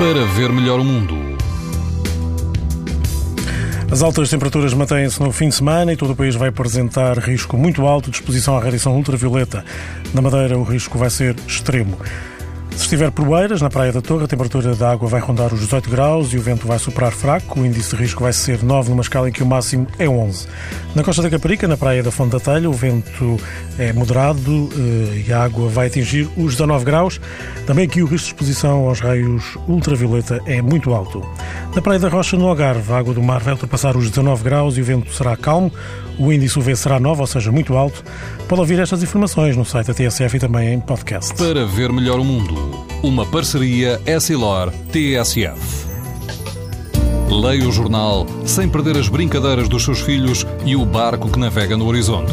para ver melhor o mundo. As altas temperaturas mantêm-se no fim de semana e todo o país vai apresentar risco muito alto de exposição à radiação ultravioleta. Na Madeira, o risco vai ser extremo. Se estiver por Oeiras, na Praia da Torre, a temperatura da água vai rondar os 18 graus e o vento vai soprar fraco. O índice de risco vai ser 9, numa escala em que o máximo é 11. Na Costa da Caparica, na Praia da Fonte da Telha, o vento é moderado eh, e a água vai atingir os 19 graus. Também aqui o risco de exposição aos raios ultravioleta é muito alto. Na Praia da Rocha, no Algarve, a água do mar vai ultrapassar os 19 graus e o vento será calmo. O índice UV será 9, ou seja, muito alto. Pode ouvir estas informações no site da TSF e também em podcast. Para ver melhor o mundo. Uma parceria Essilor-TSF. Leia o jornal sem perder as brincadeiras dos seus filhos e o barco que navega no horizonte.